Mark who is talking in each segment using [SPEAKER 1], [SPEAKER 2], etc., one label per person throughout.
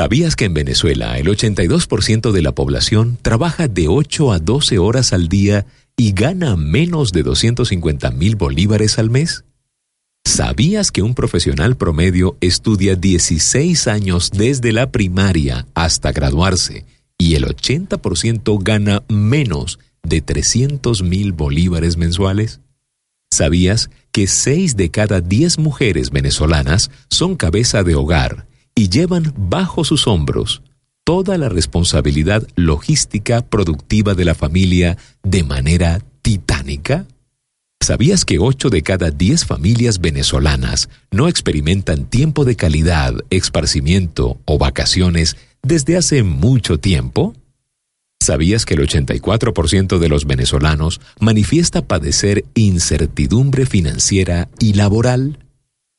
[SPEAKER 1] ¿Sabías que en Venezuela el 82% de la población trabaja de 8 a 12 horas al día y gana menos de 250 mil bolívares al mes? ¿Sabías que un profesional promedio estudia 16 años desde la primaria hasta graduarse y el 80% gana menos de 300 mil bolívares mensuales? ¿Sabías que 6 de cada 10 mujeres venezolanas son cabeza de hogar y llevan bajo sus hombros toda la responsabilidad logística productiva de la familia de manera titánica? ¿Sabías que 8 de cada 10 familias venezolanas no experimentan tiempo de calidad, esparcimiento o vacaciones desde hace mucho tiempo? ¿Sabías que el 84% de los venezolanos manifiesta padecer incertidumbre financiera y laboral?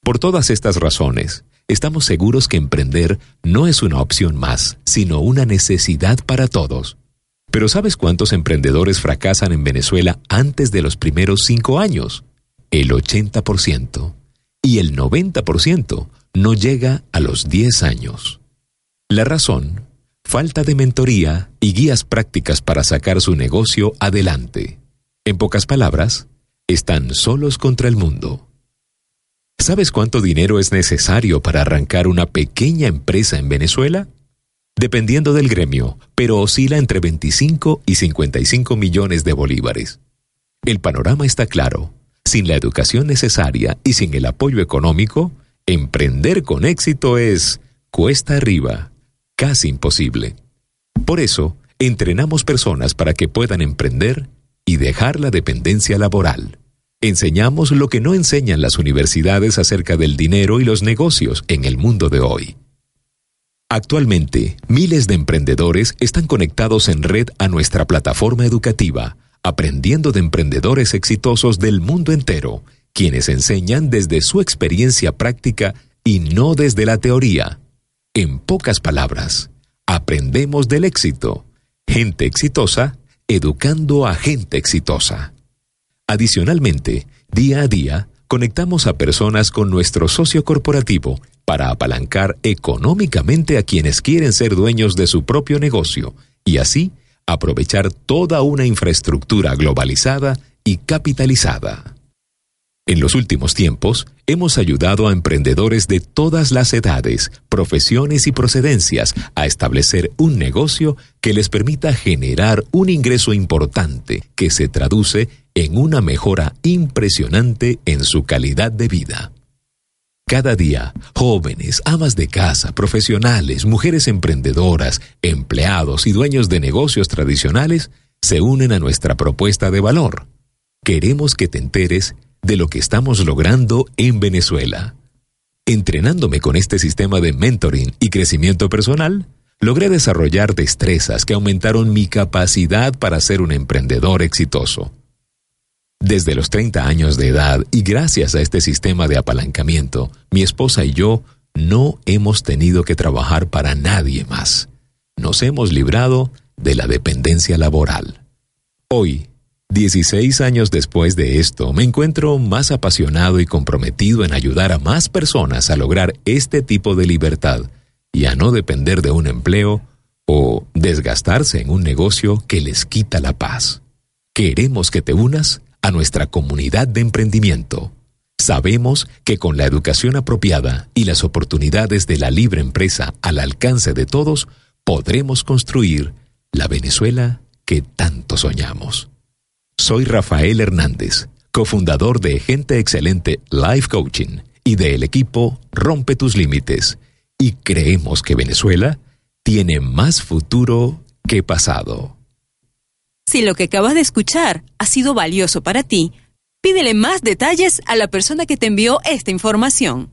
[SPEAKER 1] Por todas estas razones, estamos seguros que emprender no es una opción más, sino una necesidad para todos. Pero ¿sabes cuántos emprendedores fracasan en Venezuela antes de los primeros cinco años? El 80%. Y el 90% no llega a los 10 años. La razón, falta de mentoría y guías prácticas para sacar su negocio adelante. En pocas palabras, están solos contra el mundo. ¿Sabes cuánto dinero es necesario para arrancar una pequeña empresa en Venezuela? dependiendo del gremio, pero oscila entre 25 y 55 millones de bolívares. El panorama está claro. Sin la educación necesaria y sin el apoyo económico, emprender con éxito es cuesta arriba, casi imposible. Por eso, entrenamos personas para que puedan emprender y dejar la dependencia laboral. Enseñamos lo que no enseñan las universidades acerca del dinero y los negocios en el mundo de hoy. Actualmente, miles de emprendedores están conectados en red a nuestra plataforma educativa, aprendiendo de emprendedores exitosos del mundo entero, quienes enseñan desde su experiencia práctica y no desde la teoría. En pocas palabras, aprendemos del éxito. Gente exitosa, educando a gente exitosa. Adicionalmente, día a día, conectamos a personas con nuestro socio corporativo para apalancar económicamente a quienes quieren ser dueños de su propio negocio y así aprovechar toda una infraestructura globalizada y capitalizada. En los últimos tiempos, hemos ayudado a emprendedores de todas las edades, profesiones y procedencias a establecer un negocio que les permita generar un ingreso importante que se traduce en una mejora impresionante en su calidad de vida. Cada día, jóvenes, amas de casa, profesionales, mujeres emprendedoras, empleados y dueños de negocios tradicionales se unen a nuestra propuesta de valor. Queremos que te enteres de lo que estamos logrando en Venezuela. Entrenándome con este sistema de mentoring y crecimiento personal, logré desarrollar destrezas que aumentaron mi capacidad para ser un emprendedor exitoso. Desde los 30 años de edad y gracias a este sistema de apalancamiento, mi esposa y yo no hemos tenido que trabajar para nadie más. Nos hemos librado de la dependencia laboral. Hoy, 16 años después de esto, me encuentro más apasionado y comprometido en ayudar a más personas a lograr este tipo de libertad y a no depender de un empleo o desgastarse en un negocio que les quita la paz. Queremos que te unas a nuestra comunidad de emprendimiento. Sabemos que con la educación apropiada y las oportunidades de la libre empresa al alcance de todos, podremos construir la Venezuela que tanto soñamos. Soy Rafael Hernández, cofundador de Gente Excelente Life Coaching y del equipo Rompe tus Límites, y creemos que Venezuela tiene más futuro que pasado.
[SPEAKER 2] Si lo que acabas de escuchar ha sido valioso para ti, pídele más detalles a la persona que te envió esta información.